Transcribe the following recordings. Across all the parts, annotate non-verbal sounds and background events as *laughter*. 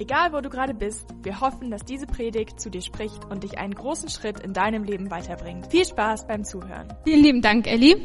Egal wo du gerade bist, wir hoffen, dass diese Predigt zu dir spricht und dich einen großen Schritt in deinem Leben weiterbringt. Viel Spaß beim Zuhören. Vielen lieben Dank, Elli.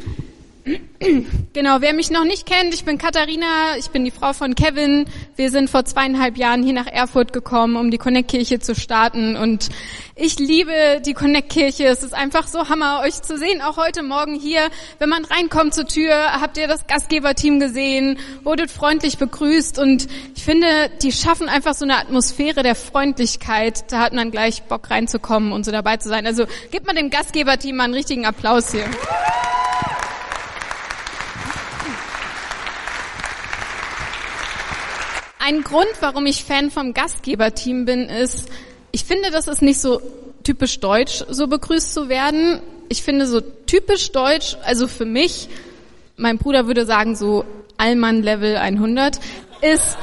Genau, wer mich noch nicht kennt, ich bin Katharina, ich bin die Frau von Kevin. Wir sind vor zweieinhalb Jahren hier nach Erfurt gekommen, um die Connect-Kirche zu starten und ich liebe die Connect-Kirche. Es ist einfach so Hammer, euch zu sehen, auch heute Morgen hier. Wenn man reinkommt zur Tür, habt ihr das Gastgeberteam gesehen, wurdet freundlich begrüßt und ich finde, die schaffen einfach so eine Atmosphäre der Freundlichkeit. Da hat man gleich Bock reinzukommen und so dabei zu sein. Also gebt mal dem Gastgeberteam mal einen richtigen Applaus hier. Ein Grund, warum ich Fan vom Gastgeberteam bin, ist, ich finde, das ist nicht so typisch deutsch, so begrüßt zu werden. Ich finde so typisch deutsch, also für mich, mein Bruder würde sagen so Allmann Level 100, ist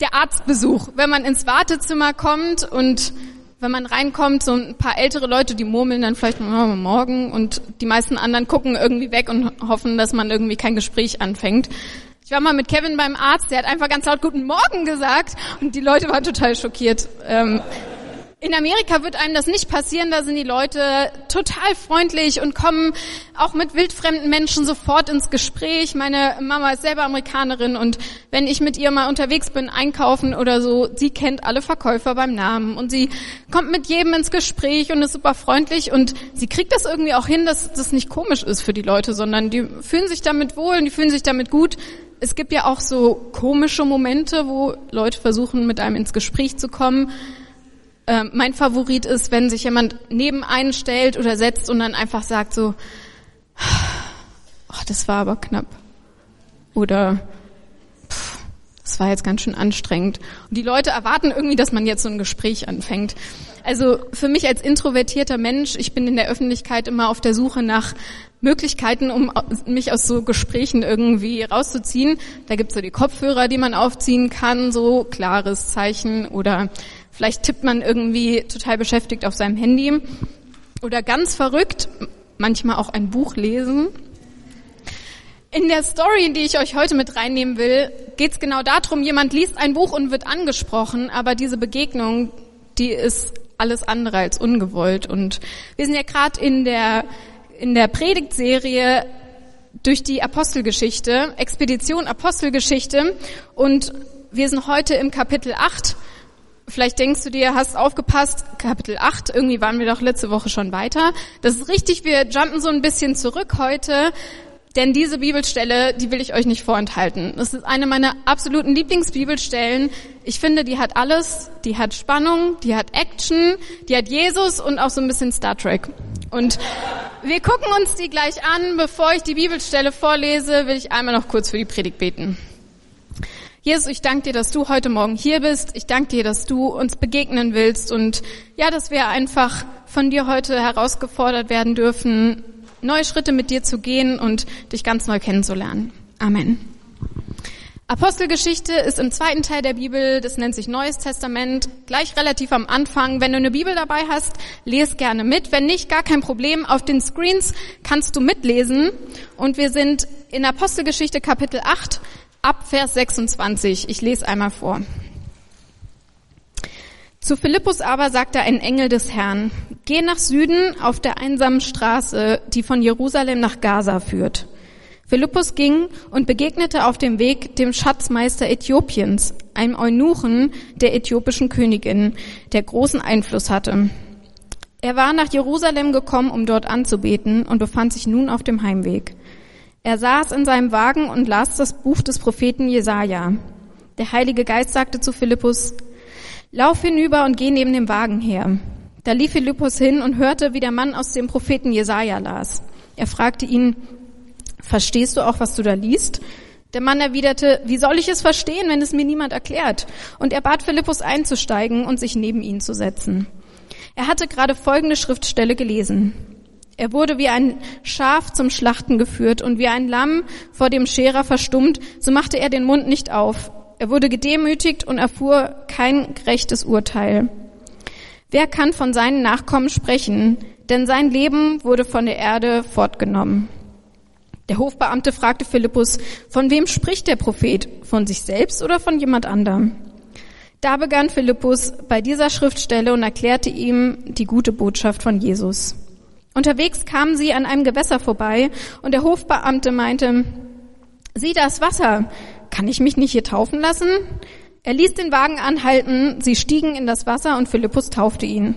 der Arztbesuch. Wenn man ins Wartezimmer kommt und wenn man reinkommt, so ein paar ältere Leute, die murmeln dann vielleicht morgen und die meisten anderen gucken irgendwie weg und hoffen, dass man irgendwie kein Gespräch anfängt. Ich war mal mit Kevin beim Arzt, der hat einfach ganz laut Guten Morgen gesagt und die Leute waren total schockiert. Ähm, in Amerika wird einem das nicht passieren, da sind die Leute total freundlich und kommen auch mit wildfremden Menschen sofort ins Gespräch. Meine Mama ist selber Amerikanerin und wenn ich mit ihr mal unterwegs bin, einkaufen oder so, sie kennt alle Verkäufer beim Namen und sie kommt mit jedem ins Gespräch und ist super freundlich und sie kriegt das irgendwie auch hin, dass das nicht komisch ist für die Leute, sondern die fühlen sich damit wohl und die fühlen sich damit gut es gibt ja auch so komische Momente, wo Leute versuchen, mit einem ins Gespräch zu kommen. Ähm, mein Favorit ist, wenn sich jemand neben einen stellt oder setzt und dann einfach sagt so, oh, das war aber knapp. Oder das war jetzt ganz schön anstrengend. Und die Leute erwarten irgendwie, dass man jetzt so ein Gespräch anfängt. Also für mich als introvertierter Mensch, ich bin in der Öffentlichkeit immer auf der Suche nach Möglichkeiten, um mich aus so Gesprächen irgendwie rauszuziehen. Da gibt's so die Kopfhörer, die man aufziehen kann, so klares Zeichen oder vielleicht tippt man irgendwie total beschäftigt auf seinem Handy oder ganz verrückt, manchmal auch ein Buch lesen. In der Story, die ich euch heute mit reinnehmen will, geht's genau darum, jemand liest ein Buch und wird angesprochen, aber diese Begegnung, die ist alles andere als ungewollt. Und wir sind ja gerade in der, in der Predigtserie durch die Apostelgeschichte, Expedition Apostelgeschichte. Und wir sind heute im Kapitel 8. Vielleicht denkst du dir, hast aufgepasst, Kapitel 8, irgendwie waren wir doch letzte Woche schon weiter. Das ist richtig, wir jumpen so ein bisschen zurück heute, denn diese Bibelstelle, die will ich euch nicht vorenthalten. Das ist eine meiner absoluten Lieblingsbibelstellen. Ich finde, die hat alles. Die hat Spannung, die hat Action, die hat Jesus und auch so ein bisschen Star Trek. Und wir gucken uns die gleich an. Bevor ich die Bibelstelle vorlese, will ich einmal noch kurz für die Predigt beten. Jesus, ich danke dir, dass du heute Morgen hier bist. Ich danke dir, dass du uns begegnen willst und ja, dass wir einfach von dir heute herausgefordert werden dürfen, neue Schritte mit dir zu gehen und dich ganz neu kennenzulernen. Amen. Apostelgeschichte ist im zweiten Teil der Bibel, das nennt sich Neues Testament, gleich relativ am Anfang. Wenn du eine Bibel dabei hast, lese gerne mit. Wenn nicht, gar kein Problem. Auf den Screens kannst du mitlesen. Und wir sind in Apostelgeschichte Kapitel 8 ab Vers 26. Ich lese einmal vor. Zu Philippus aber sagte ein Engel des Herrn, geh nach Süden auf der einsamen Straße, die von Jerusalem nach Gaza führt. Philippus ging und begegnete auf dem Weg dem Schatzmeister Äthiopiens, einem Eunuchen der äthiopischen Königin, der großen Einfluss hatte. Er war nach Jerusalem gekommen, um dort anzubeten und befand sich nun auf dem Heimweg. Er saß in seinem Wagen und las das Buch des Propheten Jesaja. Der Heilige Geist sagte zu Philippus, Lauf hinüber und geh neben dem Wagen her. Da lief Philippus hin und hörte, wie der Mann aus dem Propheten Jesaja las. Er fragte ihn, verstehst du auch, was du da liest? Der Mann erwiderte, wie soll ich es verstehen, wenn es mir niemand erklärt? Und er bat Philippus einzusteigen und sich neben ihn zu setzen. Er hatte gerade folgende Schriftstelle gelesen. Er wurde wie ein Schaf zum Schlachten geführt und wie ein Lamm vor dem Scherer verstummt, so machte er den Mund nicht auf. Er wurde gedemütigt und erfuhr kein gerechtes Urteil. Wer kann von seinen Nachkommen sprechen? Denn sein Leben wurde von der Erde fortgenommen. Der Hofbeamte fragte Philippus, von wem spricht der Prophet? Von sich selbst oder von jemand anderem? Da begann Philippus bei dieser Schriftstelle und erklärte ihm die gute Botschaft von Jesus. Unterwegs kamen sie an einem Gewässer vorbei und der Hofbeamte meinte, sieh das Wasser, kann ich mich nicht hier taufen lassen? Er ließ den Wagen anhalten, sie stiegen in das Wasser und Philippus taufte ihn.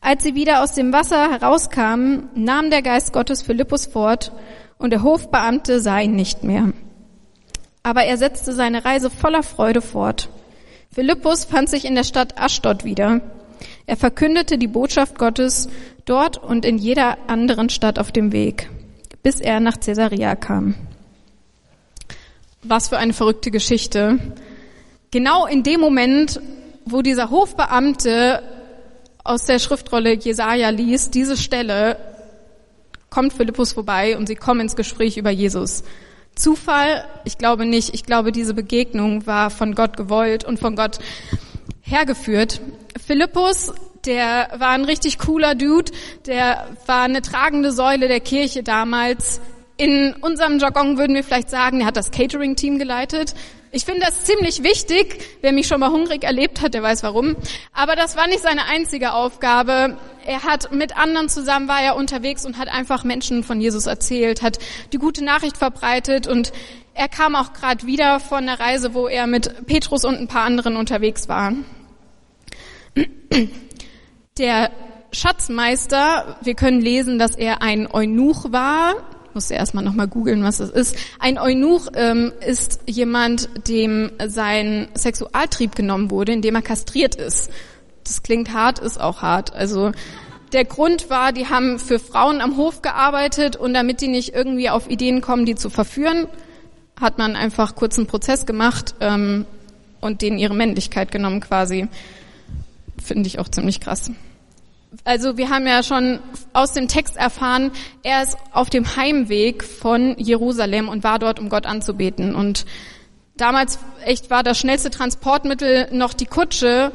Als sie wieder aus dem Wasser herauskamen, nahm der Geist Gottes Philippus fort und der Hofbeamte sah ihn nicht mehr. Aber er setzte seine Reise voller Freude fort. Philippus fand sich in der Stadt Aschdod wieder. Er verkündete die Botschaft Gottes dort und in jeder anderen Stadt auf dem Weg, bis er nach Caesarea kam. Was für eine verrückte Geschichte. Genau in dem Moment, wo dieser Hofbeamte aus der Schriftrolle Jesaja liest, diese Stelle, kommt Philippus vorbei und sie kommen ins Gespräch über Jesus. Zufall? Ich glaube nicht. Ich glaube, diese Begegnung war von Gott gewollt und von Gott hergeführt. Philippus, der war ein richtig cooler Dude, der war eine tragende Säule der Kirche damals. In unserem Jargon würden wir vielleicht sagen, er hat das Catering-Team geleitet. Ich finde das ziemlich wichtig. Wer mich schon mal hungrig erlebt hat, der weiß warum. Aber das war nicht seine einzige Aufgabe. Er hat mit anderen zusammen war er unterwegs und hat einfach Menschen von Jesus erzählt, hat die gute Nachricht verbreitet und er kam auch gerade wieder von einer Reise, wo er mit Petrus und ein paar anderen unterwegs war. Der Schatzmeister, wir können lesen, dass er ein Eunuch war musste erstmal nochmal googeln, was das ist. Ein Eunuch ähm, ist jemand, dem sein Sexualtrieb genommen wurde, indem er kastriert ist. Das klingt hart, ist auch hart. Also der Grund war, die haben für Frauen am Hof gearbeitet und damit die nicht irgendwie auf Ideen kommen, die zu verführen, hat man einfach kurz einen Prozess gemacht ähm, und denen ihre Männlichkeit genommen quasi. Finde ich auch ziemlich krass also wir haben ja schon aus dem Text erfahren, er ist auf dem Heimweg von Jerusalem und war dort, um Gott anzubeten. Und damals echt war das schnellste Transportmittel noch die Kutsche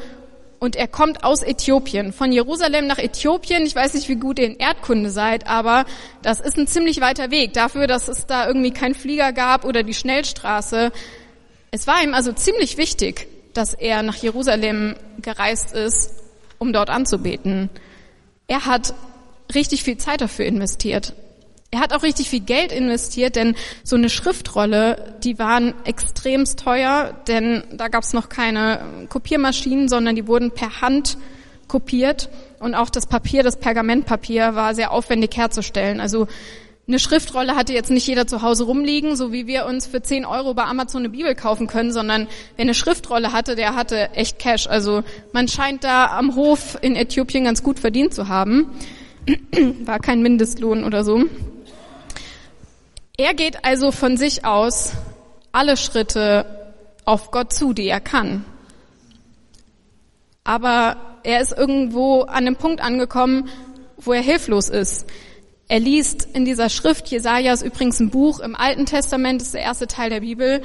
und er kommt aus Äthiopien, von Jerusalem nach Äthiopien. Ich weiß nicht, wie gut ihr in Erdkunde seid, aber das ist ein ziemlich weiter Weg dafür, dass es da irgendwie keinen Flieger gab oder die Schnellstraße. Es war ihm also ziemlich wichtig, dass er nach Jerusalem gereist ist, um dort anzubeten. Er hat richtig viel Zeit dafür investiert. Er hat auch richtig viel Geld investiert, denn so eine Schriftrolle, die waren extremst teuer, denn da gab es noch keine Kopiermaschinen, sondern die wurden per Hand kopiert und auch das Papier, das Pergamentpapier war sehr aufwendig herzustellen. Also eine Schriftrolle hatte jetzt nicht jeder zu Hause rumliegen, so wie wir uns für 10 Euro bei Amazon eine Bibel kaufen können, sondern wer eine Schriftrolle hatte, der hatte echt Cash. Also man scheint da am Hof in Äthiopien ganz gut verdient zu haben. *clears throat* War kein Mindestlohn oder so. Er geht also von sich aus alle Schritte auf Gott zu, die er kann. Aber er ist irgendwo an einem Punkt angekommen, wo er hilflos ist. Er liest in dieser Schrift, Jesaja ist übrigens ein Buch im Alten Testament, ist der erste Teil der Bibel.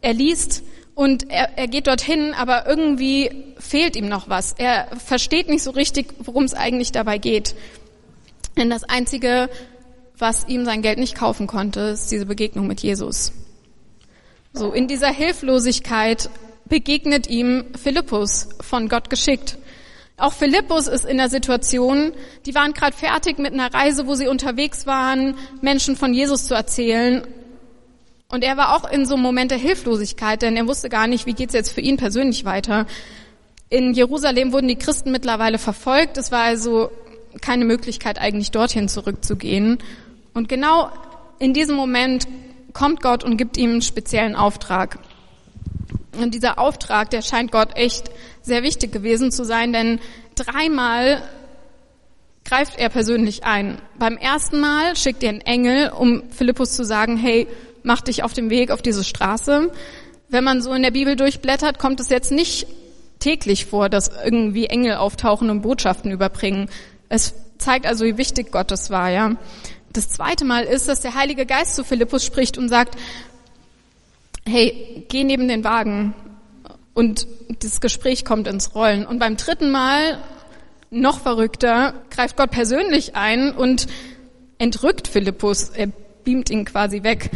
Er liest und er, er geht dorthin, aber irgendwie fehlt ihm noch was. Er versteht nicht so richtig, worum es eigentlich dabei geht. Denn das Einzige, was ihm sein Geld nicht kaufen konnte, ist diese Begegnung mit Jesus. So, in dieser Hilflosigkeit begegnet ihm Philippus, von Gott geschickt. Auch Philippus ist in der Situation, die waren gerade fertig mit einer Reise, wo sie unterwegs waren, Menschen von Jesus zu erzählen. Und er war auch in so einem Moment der Hilflosigkeit, denn er wusste gar nicht, wie geht's jetzt für ihn persönlich weiter. In Jerusalem wurden die Christen mittlerweile verfolgt. Es war also keine Möglichkeit, eigentlich dorthin zurückzugehen. Und genau in diesem Moment kommt Gott und gibt ihm einen speziellen Auftrag. Und dieser Auftrag, der scheint Gott echt sehr wichtig gewesen zu sein, denn dreimal greift er persönlich ein. Beim ersten Mal schickt er einen Engel, um Philippus zu sagen, hey, mach dich auf den Weg auf diese Straße. Wenn man so in der Bibel durchblättert, kommt es jetzt nicht täglich vor, dass irgendwie Engel auftauchen und Botschaften überbringen. Es zeigt also, wie wichtig Gott das war, ja. Das zweite Mal ist, dass der Heilige Geist zu Philippus spricht und sagt, hey, geh neben den Wagen. Und das Gespräch kommt ins Rollen. Und beim dritten Mal, noch verrückter, greift Gott persönlich ein und entrückt Philippus. Er beamt ihn quasi weg.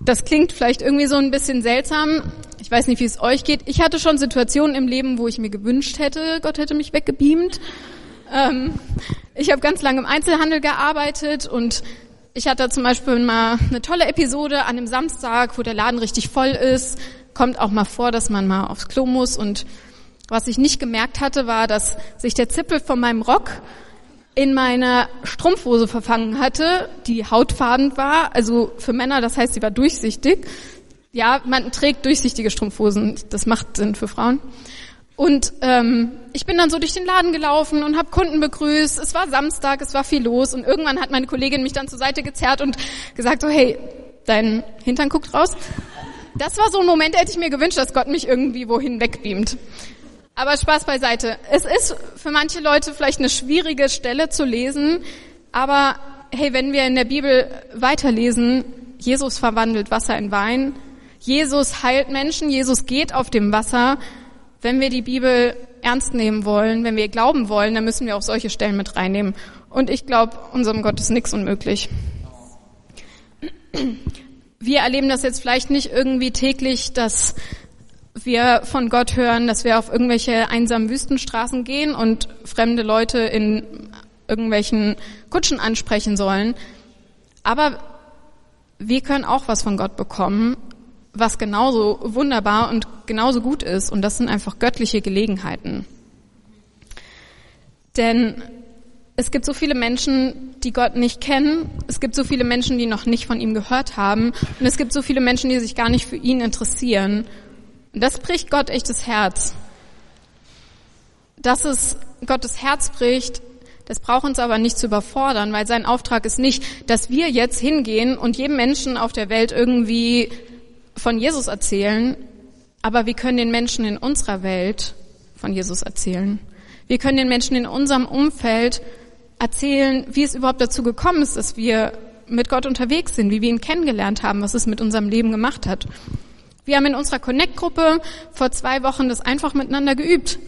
Das klingt vielleicht irgendwie so ein bisschen seltsam. Ich weiß nicht, wie es euch geht. Ich hatte schon Situationen im Leben, wo ich mir gewünscht hätte, Gott hätte mich weggebeamt. Ähm, ich habe ganz lange im Einzelhandel gearbeitet und ich hatte zum Beispiel mal eine tolle Episode an einem Samstag, wo der Laden richtig voll ist. Kommt auch mal vor, dass man mal aufs Klo muss. Und was ich nicht gemerkt hatte, war, dass sich der Zippel von meinem Rock in meiner Strumpfhose verfangen hatte, die hautfarben war. Also für Männer, das heißt, sie war durchsichtig. Ja, man trägt durchsichtige Strumpfhosen. Das macht Sinn für Frauen. Und ähm, ich bin dann so durch den Laden gelaufen und habe Kunden begrüßt. Es war Samstag, es war viel los und irgendwann hat meine Kollegin mich dann zur Seite gezerrt und gesagt so, hey, dein Hintern guckt raus. Das war so ein Moment, hätte ich mir gewünscht, dass Gott mich irgendwie wohin wegbeamt. Aber Spaß beiseite. Es ist für manche Leute vielleicht eine schwierige Stelle zu lesen, aber hey, wenn wir in der Bibel weiterlesen, Jesus verwandelt Wasser in Wein, Jesus heilt Menschen, Jesus geht auf dem Wasser, wenn wir die Bibel ernst nehmen wollen, wenn wir glauben wollen, dann müssen wir auch solche Stellen mit reinnehmen. Und ich glaube, unserem Gott ist nichts unmöglich. Wir erleben das jetzt vielleicht nicht irgendwie täglich, dass wir von Gott hören, dass wir auf irgendwelche einsamen Wüstenstraßen gehen und fremde Leute in irgendwelchen Kutschen ansprechen sollen. Aber wir können auch was von Gott bekommen was genauso wunderbar und genauso gut ist. Und das sind einfach göttliche Gelegenheiten. Denn es gibt so viele Menschen, die Gott nicht kennen. Es gibt so viele Menschen, die noch nicht von ihm gehört haben. Und es gibt so viele Menschen, die sich gar nicht für ihn interessieren. Und das bricht Gott echtes Herz. Dass es Gottes Herz bricht, das braucht uns aber nicht zu überfordern, weil sein Auftrag ist nicht, dass wir jetzt hingehen und jedem Menschen auf der Welt irgendwie von Jesus erzählen, aber wir können den Menschen in unserer Welt von Jesus erzählen. Wir können den Menschen in unserem Umfeld erzählen, wie es überhaupt dazu gekommen ist, dass wir mit Gott unterwegs sind, wie wir ihn kennengelernt haben, was es mit unserem Leben gemacht hat. Wir haben in unserer Connect-Gruppe vor zwei Wochen das einfach miteinander geübt.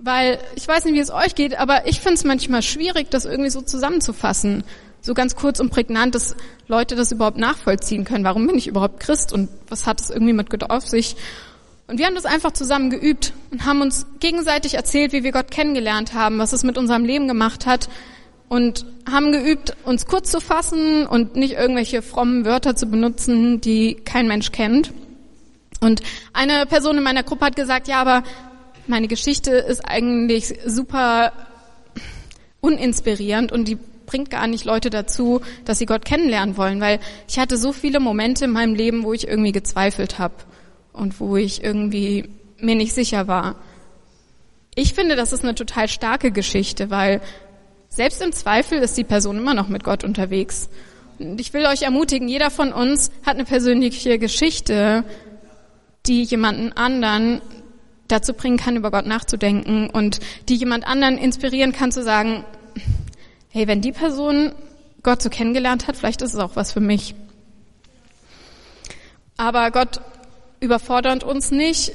Weil ich weiß nicht, wie es euch geht, aber ich finde es manchmal schwierig, das irgendwie so zusammenzufassen so ganz kurz und prägnant, dass Leute das überhaupt nachvollziehen können. Warum bin ich überhaupt Christ und was hat es irgendwie mit Gott auf sich? Und wir haben das einfach zusammen geübt und haben uns gegenseitig erzählt, wie wir Gott kennengelernt haben, was es mit unserem Leben gemacht hat und haben geübt, uns kurz zu fassen und nicht irgendwelche frommen Wörter zu benutzen, die kein Mensch kennt. Und eine Person in meiner Gruppe hat gesagt, ja, aber meine Geschichte ist eigentlich super uninspirierend und die bringt gar nicht Leute dazu, dass sie Gott kennenlernen wollen, weil ich hatte so viele Momente in meinem Leben, wo ich irgendwie gezweifelt habe und wo ich irgendwie mir nicht sicher war. Ich finde, das ist eine total starke Geschichte, weil selbst im Zweifel ist die Person immer noch mit Gott unterwegs. Und ich will euch ermutigen, jeder von uns hat eine persönliche Geschichte, die jemanden anderen dazu bringen kann, über Gott nachzudenken und die jemand anderen inspirieren kann zu sagen, hey, wenn die Person Gott so kennengelernt hat, vielleicht ist es auch was für mich. Aber Gott überfordert uns nicht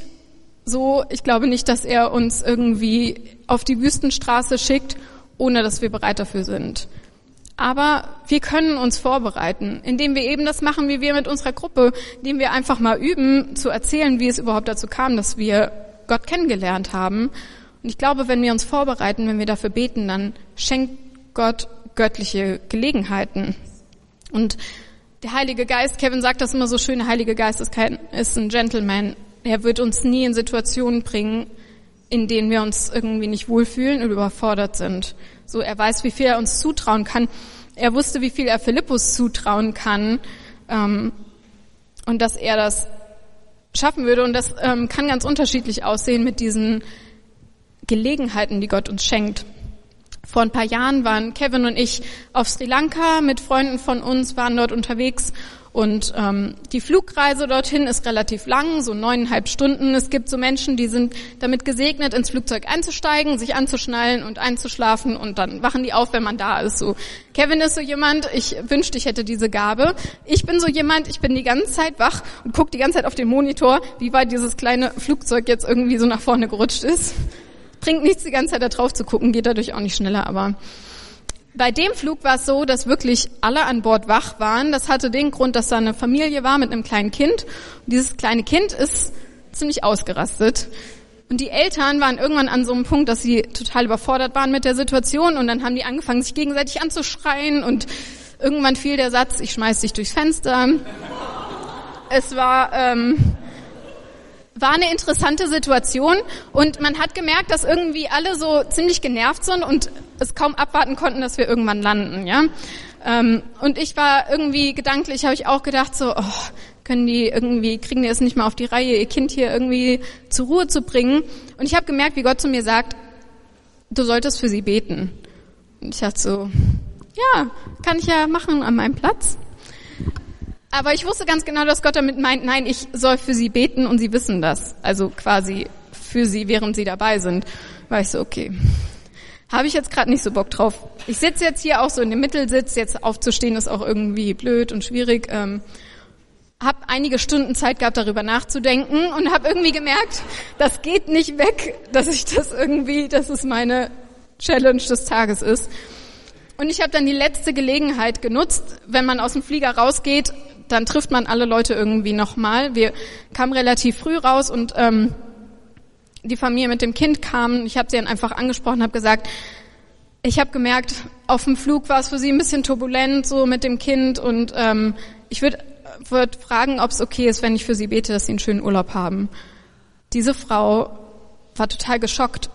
so. Ich glaube nicht, dass er uns irgendwie auf die Wüstenstraße schickt, ohne dass wir bereit dafür sind. Aber wir können uns vorbereiten, indem wir eben das machen, wie wir mit unserer Gruppe, indem wir einfach mal üben, zu erzählen, wie es überhaupt dazu kam, dass wir Gott kennengelernt haben. Und ich glaube, wenn wir uns vorbereiten, wenn wir dafür beten, dann schenkt Gott göttliche Gelegenheiten. Und der Heilige Geist, Kevin sagt das immer so schön, der Heilige Geist ist, kein, ist ein Gentleman. Er wird uns nie in Situationen bringen, in denen wir uns irgendwie nicht wohlfühlen und überfordert sind. So, er weiß, wie viel er uns zutrauen kann. Er wusste, wie viel er Philippus zutrauen kann ähm, und dass er das schaffen würde. Und das ähm, kann ganz unterschiedlich aussehen mit diesen Gelegenheiten, die Gott uns schenkt. Vor ein paar Jahren waren Kevin und ich auf Sri Lanka mit Freunden von uns, waren dort unterwegs Und ähm, die Flugreise dorthin ist relativ lang, so neuneinhalb Stunden. Es gibt so Menschen, die sind damit gesegnet, ins Flugzeug einzusteigen, sich anzuschnallen und einzuschlafen und dann wachen die auf, wenn man da ist. So Kevin ist so jemand, ich wünschte, ich hätte diese Gabe. Ich bin so jemand, ich bin die ganze Zeit wach und gucke die ganze Zeit auf den Monitor, wie weit dieses kleine Flugzeug jetzt irgendwie so nach vorne gerutscht ist. Bringt nichts, die ganze Zeit da drauf zu gucken, geht dadurch auch nicht schneller, aber bei dem Flug war es so, dass wirklich alle an Bord wach waren. Das hatte den Grund, dass da eine Familie war mit einem kleinen Kind. Und dieses kleine Kind ist ziemlich ausgerastet. Und die Eltern waren irgendwann an so einem Punkt, dass sie total überfordert waren mit der Situation und dann haben die angefangen, sich gegenseitig anzuschreien und irgendwann fiel der Satz, ich schmeiß dich durchs Fenster. Es war ähm, war eine interessante Situation und man hat gemerkt, dass irgendwie alle so ziemlich genervt sind und es kaum abwarten konnten, dass wir irgendwann landen, ja. Ähm, und ich war irgendwie gedanklich, habe ich auch gedacht so, oh, können die irgendwie, kriegen die es nicht mal auf die Reihe, ihr Kind hier irgendwie zur Ruhe zu bringen. Und ich habe gemerkt, wie Gott zu mir sagt, du solltest für sie beten. Und ich dachte so, ja, kann ich ja machen an meinem Platz. Aber ich wusste ganz genau, dass Gott damit meint, nein, ich soll für sie beten und sie wissen das. Also quasi für sie, während sie dabei sind. War ich so, okay. Habe ich jetzt gerade nicht so Bock drauf. Ich sitze jetzt hier auch so in dem Mittelsitz, jetzt aufzustehen ist auch irgendwie blöd und schwierig. Ähm, hab einige Stunden Zeit gehabt, darüber nachzudenken und habe irgendwie gemerkt, das geht nicht weg, dass ich das irgendwie, dass es meine Challenge des Tages ist. Und ich habe dann die letzte Gelegenheit genutzt, wenn man aus dem Flieger rausgeht, dann trifft man alle Leute irgendwie nochmal. Wir kamen relativ früh raus und ähm, die Familie mit dem Kind kam. Ich habe sie dann einfach angesprochen, habe gesagt, ich habe gemerkt, auf dem Flug war es für sie ein bisschen turbulent so mit dem Kind und ähm, ich würde würd fragen, ob es okay ist, wenn ich für sie bete, dass sie einen schönen Urlaub haben. Diese Frau war total geschockt,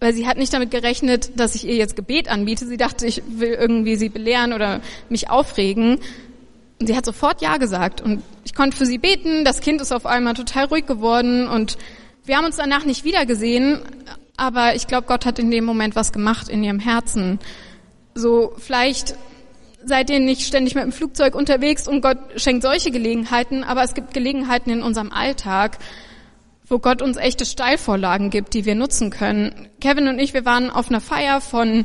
weil sie hat nicht damit gerechnet, dass ich ihr jetzt Gebet anbiete. Sie dachte, ich will irgendwie sie belehren oder mich aufregen. Und sie hat sofort Ja gesagt und ich konnte für sie beten. Das Kind ist auf einmal total ruhig geworden und wir haben uns danach nicht wiedergesehen, aber ich glaube, Gott hat in dem Moment was gemacht in ihrem Herzen. So vielleicht seid ihr nicht ständig mit dem Flugzeug unterwegs und Gott schenkt solche Gelegenheiten, aber es gibt Gelegenheiten in unserem Alltag, wo Gott uns echte Steilvorlagen gibt, die wir nutzen können. Kevin und ich, wir waren auf einer Feier von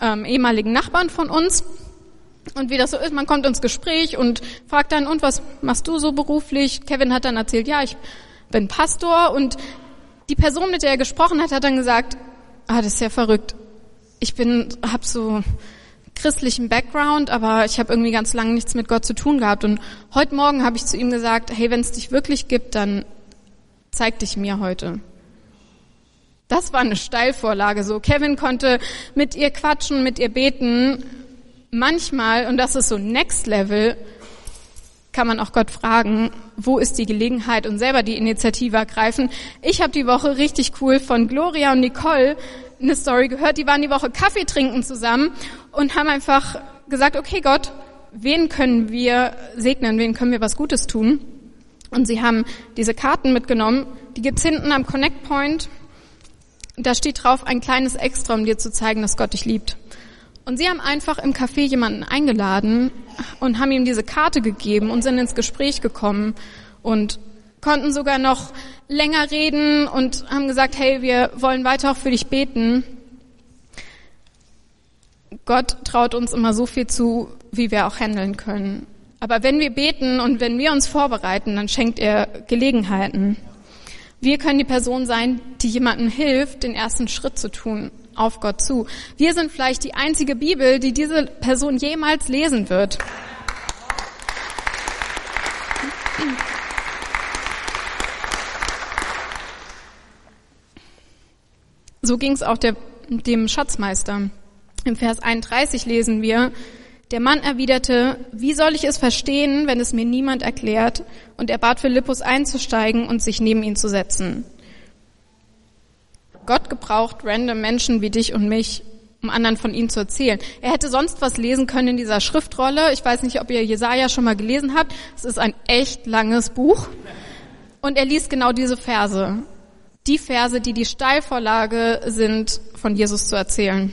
ähm, ehemaligen Nachbarn von uns und wie das so ist, man kommt ins Gespräch und fragt dann, und was machst du so beruflich? Kevin hat dann erzählt, ja, ich bin Pastor und die Person, mit der er gesprochen hat, hat dann gesagt, ah, das ist ja verrückt. Ich bin, hab so christlichen Background, aber ich habe irgendwie ganz lange nichts mit Gott zu tun gehabt. Und heute Morgen habe ich zu ihm gesagt, hey, wenn es dich wirklich gibt, dann zeig dich mir heute. Das war eine Steilvorlage so. Kevin konnte mit ihr quatschen, mit ihr beten manchmal, und das ist so Next Level, kann man auch Gott fragen, wo ist die Gelegenheit und selber die Initiative ergreifen. Ich habe die Woche richtig cool von Gloria und Nicole eine Story gehört. Die waren die Woche Kaffee trinken zusammen und haben einfach gesagt, okay Gott, wen können wir segnen, wen können wir was Gutes tun? Und sie haben diese Karten mitgenommen, die gibt's hinten am Connect Point. Da steht drauf ein kleines Extra, um dir zu zeigen, dass Gott dich liebt. Und sie haben einfach im Café jemanden eingeladen und haben ihm diese Karte gegeben und sind ins Gespräch gekommen und konnten sogar noch länger reden und haben gesagt, hey, wir wollen weiter auch für dich beten. Gott traut uns immer so viel zu, wie wir auch handeln können. Aber wenn wir beten und wenn wir uns vorbereiten, dann schenkt er Gelegenheiten. Wir können die Person sein, die jemandem hilft, den ersten Schritt zu tun auf Gott zu. Wir sind vielleicht die einzige Bibel, die diese Person jemals lesen wird. So ging es auch der, dem Schatzmeister. Im Vers 31 lesen wir, der Mann erwiderte, wie soll ich es verstehen, wenn es mir niemand erklärt? Und er bat Philippus einzusteigen und sich neben ihn zu setzen. Gott gebraucht random Menschen wie dich und mich, um anderen von ihm zu erzählen. Er hätte sonst was lesen können in dieser Schriftrolle. Ich weiß nicht, ob ihr Jesaja schon mal gelesen habt. Es ist ein echt langes Buch. Und er liest genau diese Verse. Die Verse, die die Steilvorlage sind, von Jesus zu erzählen.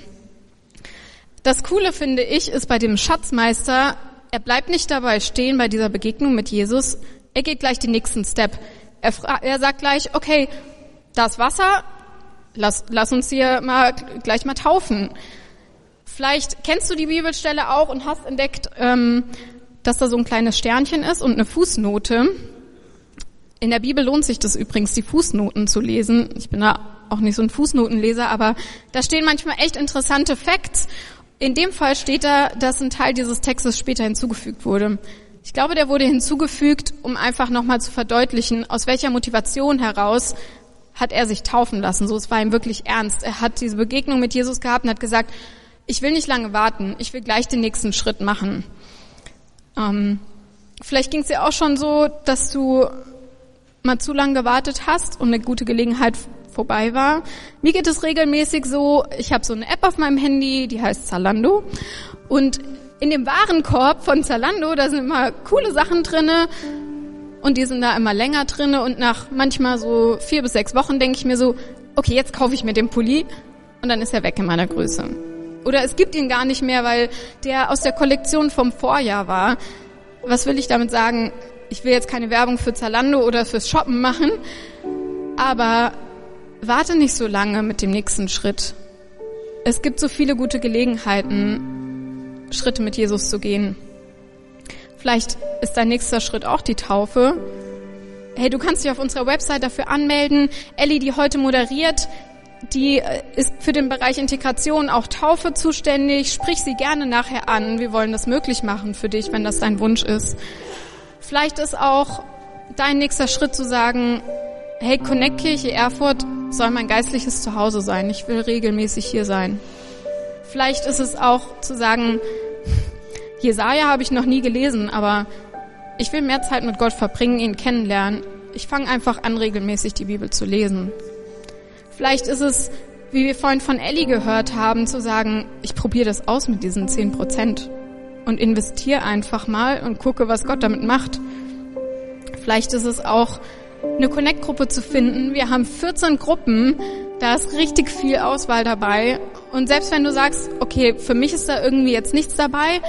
Das Coole finde ich, ist bei dem Schatzmeister, er bleibt nicht dabei stehen bei dieser Begegnung mit Jesus. Er geht gleich den nächsten Step. Er, er sagt gleich, okay, das Wasser, lass, lass uns hier mal gleich mal taufen. Vielleicht kennst du die Bibelstelle auch und hast entdeckt, ähm, dass da so ein kleines Sternchen ist und eine Fußnote. In der Bibel lohnt sich das übrigens, die Fußnoten zu lesen. Ich bin da auch nicht so ein Fußnotenleser, aber da stehen manchmal echt interessante Facts. In dem Fall steht da, dass ein Teil dieses Textes später hinzugefügt wurde. Ich glaube, der wurde hinzugefügt, um einfach nochmal zu verdeutlichen, aus welcher Motivation heraus hat er sich taufen lassen. So, es war ihm wirklich ernst. Er hat diese Begegnung mit Jesus gehabt und hat gesagt, ich will nicht lange warten, ich will gleich den nächsten Schritt machen. Ähm, vielleicht ging es dir auch schon so, dass du mal zu lange gewartet hast und eine gute Gelegenheit vorbei war. Mir geht es regelmäßig so, ich habe so eine App auf meinem Handy, die heißt Zalando und in dem Warenkorb von Zalando, da sind immer coole Sachen drinne und die sind da immer länger drinne und nach manchmal so vier bis sechs Wochen denke ich mir so, okay, jetzt kaufe ich mir den Pulli und dann ist er weg in meiner Größe. Oder es gibt ihn gar nicht mehr, weil der aus der Kollektion vom Vorjahr war. Was will ich damit sagen? Ich will jetzt keine Werbung für Zalando oder fürs Shoppen machen, aber warte nicht so lange mit dem nächsten Schritt. Es gibt so viele gute Gelegenheiten, Schritte mit Jesus zu gehen. Vielleicht ist dein nächster Schritt auch die Taufe. Hey, du kannst dich auf unserer Website dafür anmelden. Ellie, die heute moderiert, die äh, ist für den Bereich Integration auch Taufe zuständig. Sprich sie gerne nachher an. Wir wollen das möglich machen für dich, wenn das dein Wunsch ist. Vielleicht ist auch dein nächster Schritt zu sagen, hey, Connect Kirche Erfurt soll mein geistliches Zuhause sein. Ich will regelmäßig hier sein. Vielleicht ist es auch zu sagen, Jesaja habe ich noch nie gelesen, aber ich will mehr Zeit mit Gott verbringen, ihn kennenlernen. Ich fange einfach an, regelmäßig die Bibel zu lesen. Vielleicht ist es, wie wir vorhin von Ellie gehört haben, zu sagen, ich probiere das aus mit diesen zehn Prozent und investiere einfach mal und gucke, was Gott damit macht. Vielleicht ist es auch, eine Connect-Gruppe zu finden. Wir haben 14 Gruppen, da ist richtig viel Auswahl dabei. Und selbst wenn du sagst, okay, für mich ist da irgendwie jetzt nichts dabei,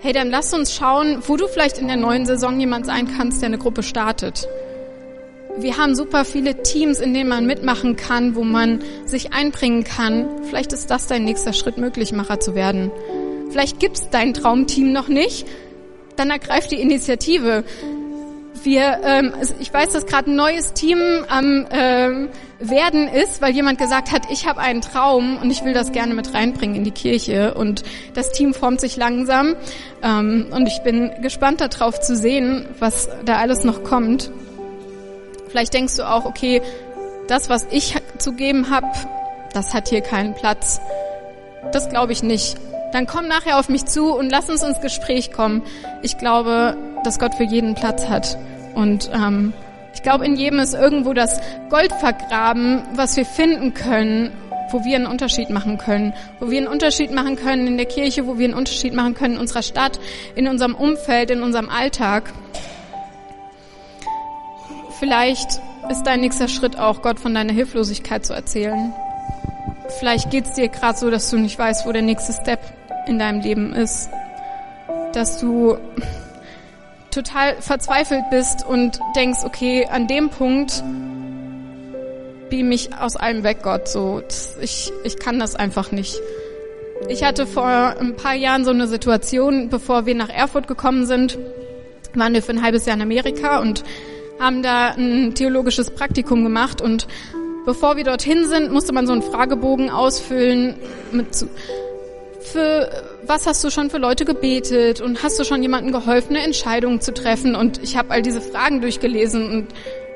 hey, dann lass uns schauen, wo du vielleicht in der neuen Saison jemand sein kannst, der eine Gruppe startet. Wir haben super viele Teams, in denen man mitmachen kann, wo man sich einbringen kann. Vielleicht ist das dein nächster Schritt, Möglichmacher zu werden. Vielleicht gibt's dein Traumteam noch nicht. Dann ergreif die Initiative. Wir, ähm, ich weiß, dass gerade ein neues Team am ähm, werden ist, weil jemand gesagt hat, ich habe einen Traum und ich will das gerne mit reinbringen in die Kirche. Und das Team formt sich langsam. Ähm, und ich bin gespannt darauf zu sehen, was da alles noch kommt. Vielleicht denkst du auch, okay, das, was ich zu geben habe, das hat hier keinen Platz. Das glaube ich nicht. Dann komm nachher auf mich zu und lass uns ins Gespräch kommen. Ich glaube, dass Gott für jeden Platz hat. Und ähm, ich glaube, in jedem ist irgendwo das Gold vergraben, was wir finden können, wo wir einen Unterschied machen können, wo wir einen Unterschied machen können in der Kirche, wo wir einen Unterschied machen können in unserer Stadt, in unserem Umfeld, in unserem Alltag. Vielleicht ist dein nächster Schritt auch, Gott von deiner Hilflosigkeit zu erzählen. Vielleicht geht's dir gerade so, dass du nicht weißt, wo der nächste Step in deinem Leben ist. Dass du total verzweifelt bist und denkst, okay, an dem Punkt beam mich aus allem weg, Gott. So, ich, ich kann das einfach nicht. Ich hatte vor ein paar Jahren so eine Situation, bevor wir nach Erfurt gekommen sind, waren wir für ein halbes Jahr in Amerika und haben da ein theologisches Praktikum gemacht und bevor wir dorthin sind, musste man so einen Fragebogen ausfüllen mit für was hast du schon für Leute gebetet und hast du schon jemandem geholfen, eine Entscheidung zu treffen? Und ich habe all diese Fragen durchgelesen und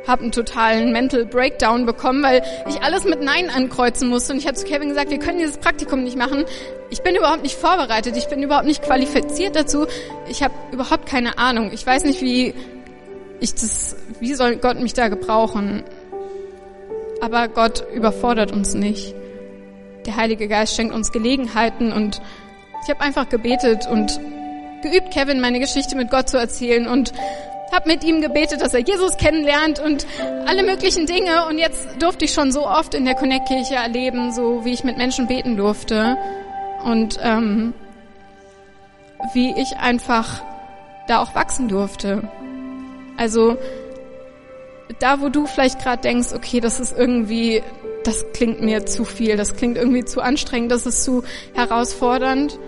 habe einen totalen Mental Breakdown bekommen, weil ich alles mit Nein ankreuzen musste. Und ich habe zu Kevin gesagt, wir können dieses Praktikum nicht machen. Ich bin überhaupt nicht vorbereitet, ich bin überhaupt nicht qualifiziert dazu. Ich habe überhaupt keine Ahnung. Ich weiß nicht, wie ich das, wie soll Gott mich da gebrauchen? Aber Gott überfordert uns nicht. Der Heilige Geist schenkt uns Gelegenheiten und ich habe einfach gebetet und geübt, Kevin meine Geschichte mit Gott zu erzählen und habe mit ihm gebetet, dass er Jesus kennenlernt und alle möglichen Dinge. Und jetzt durfte ich schon so oft in der Connect-Kirche erleben, so wie ich mit Menschen beten durfte. Und ähm, wie ich einfach da auch wachsen durfte. Also da, wo du vielleicht gerade denkst, okay, das ist irgendwie, das klingt mir zu viel, das klingt irgendwie zu anstrengend, das ist zu herausfordernd.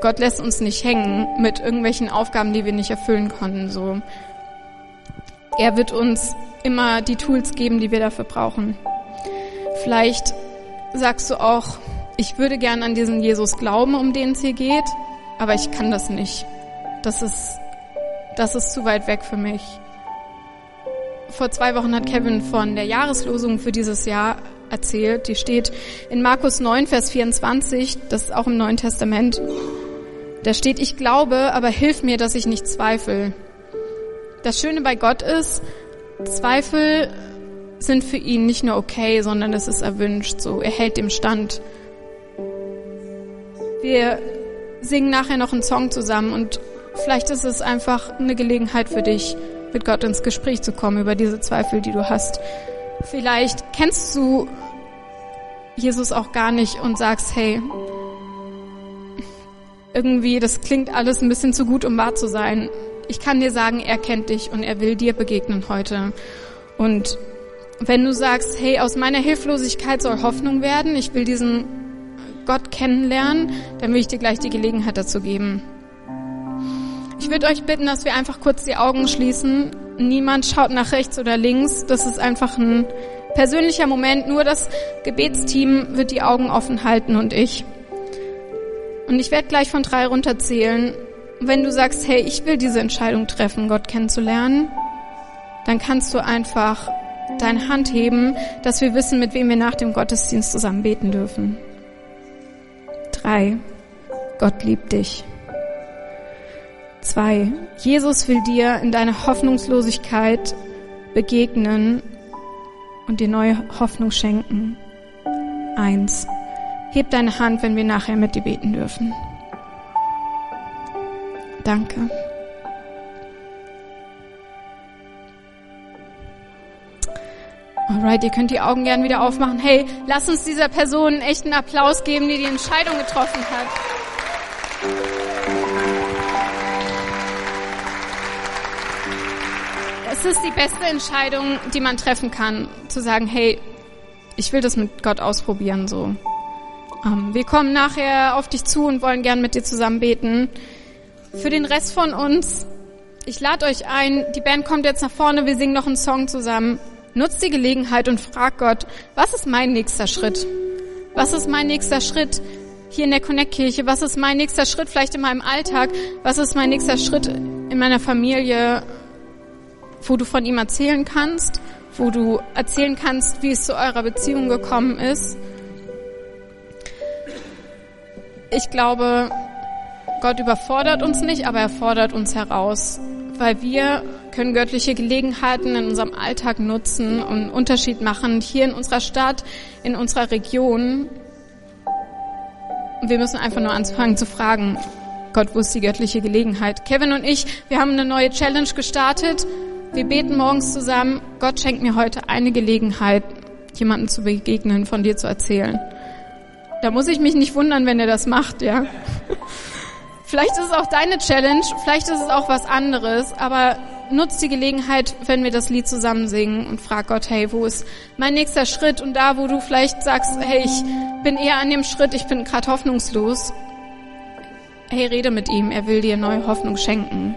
Gott lässt uns nicht hängen mit irgendwelchen Aufgaben, die wir nicht erfüllen konnten. So, er wird uns immer die Tools geben, die wir dafür brauchen. Vielleicht sagst du auch, ich würde gern an diesen Jesus glauben, um den es hier geht, aber ich kann das nicht. Das ist, das ist zu weit weg für mich. Vor zwei Wochen hat Kevin von der Jahreslosung für dieses Jahr erzählt. Die steht in Markus 9, Vers 24, das ist auch im Neuen Testament. Da steht, ich glaube, aber hilf mir, dass ich nicht zweifle. Das Schöne bei Gott ist, Zweifel sind für ihn nicht nur okay, sondern es ist erwünscht, so. Er hält dem Stand. Wir singen nachher noch einen Song zusammen und vielleicht ist es einfach eine Gelegenheit für dich, mit Gott ins Gespräch zu kommen über diese Zweifel, die du hast. Vielleicht kennst du Jesus auch gar nicht und sagst, hey, irgendwie, das klingt alles ein bisschen zu gut, um wahr zu sein. Ich kann dir sagen, er kennt dich und er will dir begegnen heute. Und wenn du sagst, hey, aus meiner Hilflosigkeit soll Hoffnung werden, ich will diesen Gott kennenlernen, dann will ich dir gleich die Gelegenheit dazu geben. Ich würde euch bitten, dass wir einfach kurz die Augen schließen. Niemand schaut nach rechts oder links. Das ist einfach ein persönlicher Moment. Nur das Gebetsteam wird die Augen offen halten und ich. Und ich werde gleich von drei runterzählen. Wenn du sagst, hey, ich will diese Entscheidung treffen, Gott kennenzulernen, dann kannst du einfach deine Hand heben, dass wir wissen, mit wem wir nach dem Gottesdienst zusammen beten dürfen. Drei. Gott liebt dich. Zwei. Jesus will dir in deiner Hoffnungslosigkeit begegnen und dir neue Hoffnung schenken. Eins. Heb deine Hand, wenn wir nachher mit dir beten dürfen. Danke. Alright, ihr könnt die Augen gern wieder aufmachen. Hey, lass uns dieser Person echt einen Applaus geben, die die Entscheidung getroffen hat. Es ist die beste Entscheidung, die man treffen kann, zu sagen, hey, ich will das mit Gott ausprobieren, so. Ähm, wir kommen nachher auf dich zu und wollen gern mit dir zusammen beten. Für den Rest von uns, ich lade euch ein, die Band kommt jetzt nach vorne, wir singen noch einen Song zusammen. Nutzt die Gelegenheit und frag Gott, was ist mein nächster Schritt? Was ist mein nächster Schritt hier in der Connect-Kirche? Was ist mein nächster Schritt vielleicht in meinem Alltag? Was ist mein nächster Schritt in meiner Familie? Wo du von ihm erzählen kannst, wo du erzählen kannst, wie es zu eurer Beziehung gekommen ist. Ich glaube, Gott überfordert uns nicht, aber er fordert uns heraus, weil wir können göttliche Gelegenheiten in unserem Alltag nutzen und einen Unterschied machen, hier in unserer Stadt, in unserer Region. Wir müssen einfach nur anfangen zu fragen, Gott, wo ist die göttliche Gelegenheit? Kevin und ich, wir haben eine neue Challenge gestartet wir beten morgens zusammen, Gott schenkt mir heute eine Gelegenheit, jemanden zu begegnen, von dir zu erzählen. Da muss ich mich nicht wundern, wenn er das macht, ja. *laughs* Vielleicht ist es auch deine Challenge, vielleicht ist es auch was anderes, aber nutz die Gelegenheit, wenn wir das Lied zusammen singen und frag Gott, hey, wo ist mein nächster Schritt? Und da, wo du vielleicht sagst, hey, ich bin eher an dem Schritt, ich bin gerade hoffnungslos, hey, rede mit ihm, er will dir neue Hoffnung schenken.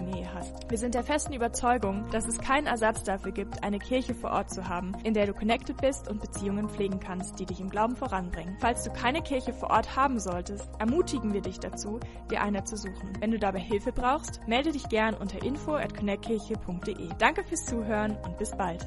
Familie hast. Wir sind der festen Überzeugung, dass es keinen Ersatz dafür gibt, eine Kirche vor Ort zu haben, in der du connected bist und Beziehungen pflegen kannst, die dich im Glauben voranbringen. Falls du keine Kirche vor Ort haben solltest, ermutigen wir dich dazu, dir eine zu suchen. Wenn du dabei Hilfe brauchst, melde dich gern unter info at connectkirche.de. Danke fürs Zuhören und bis bald.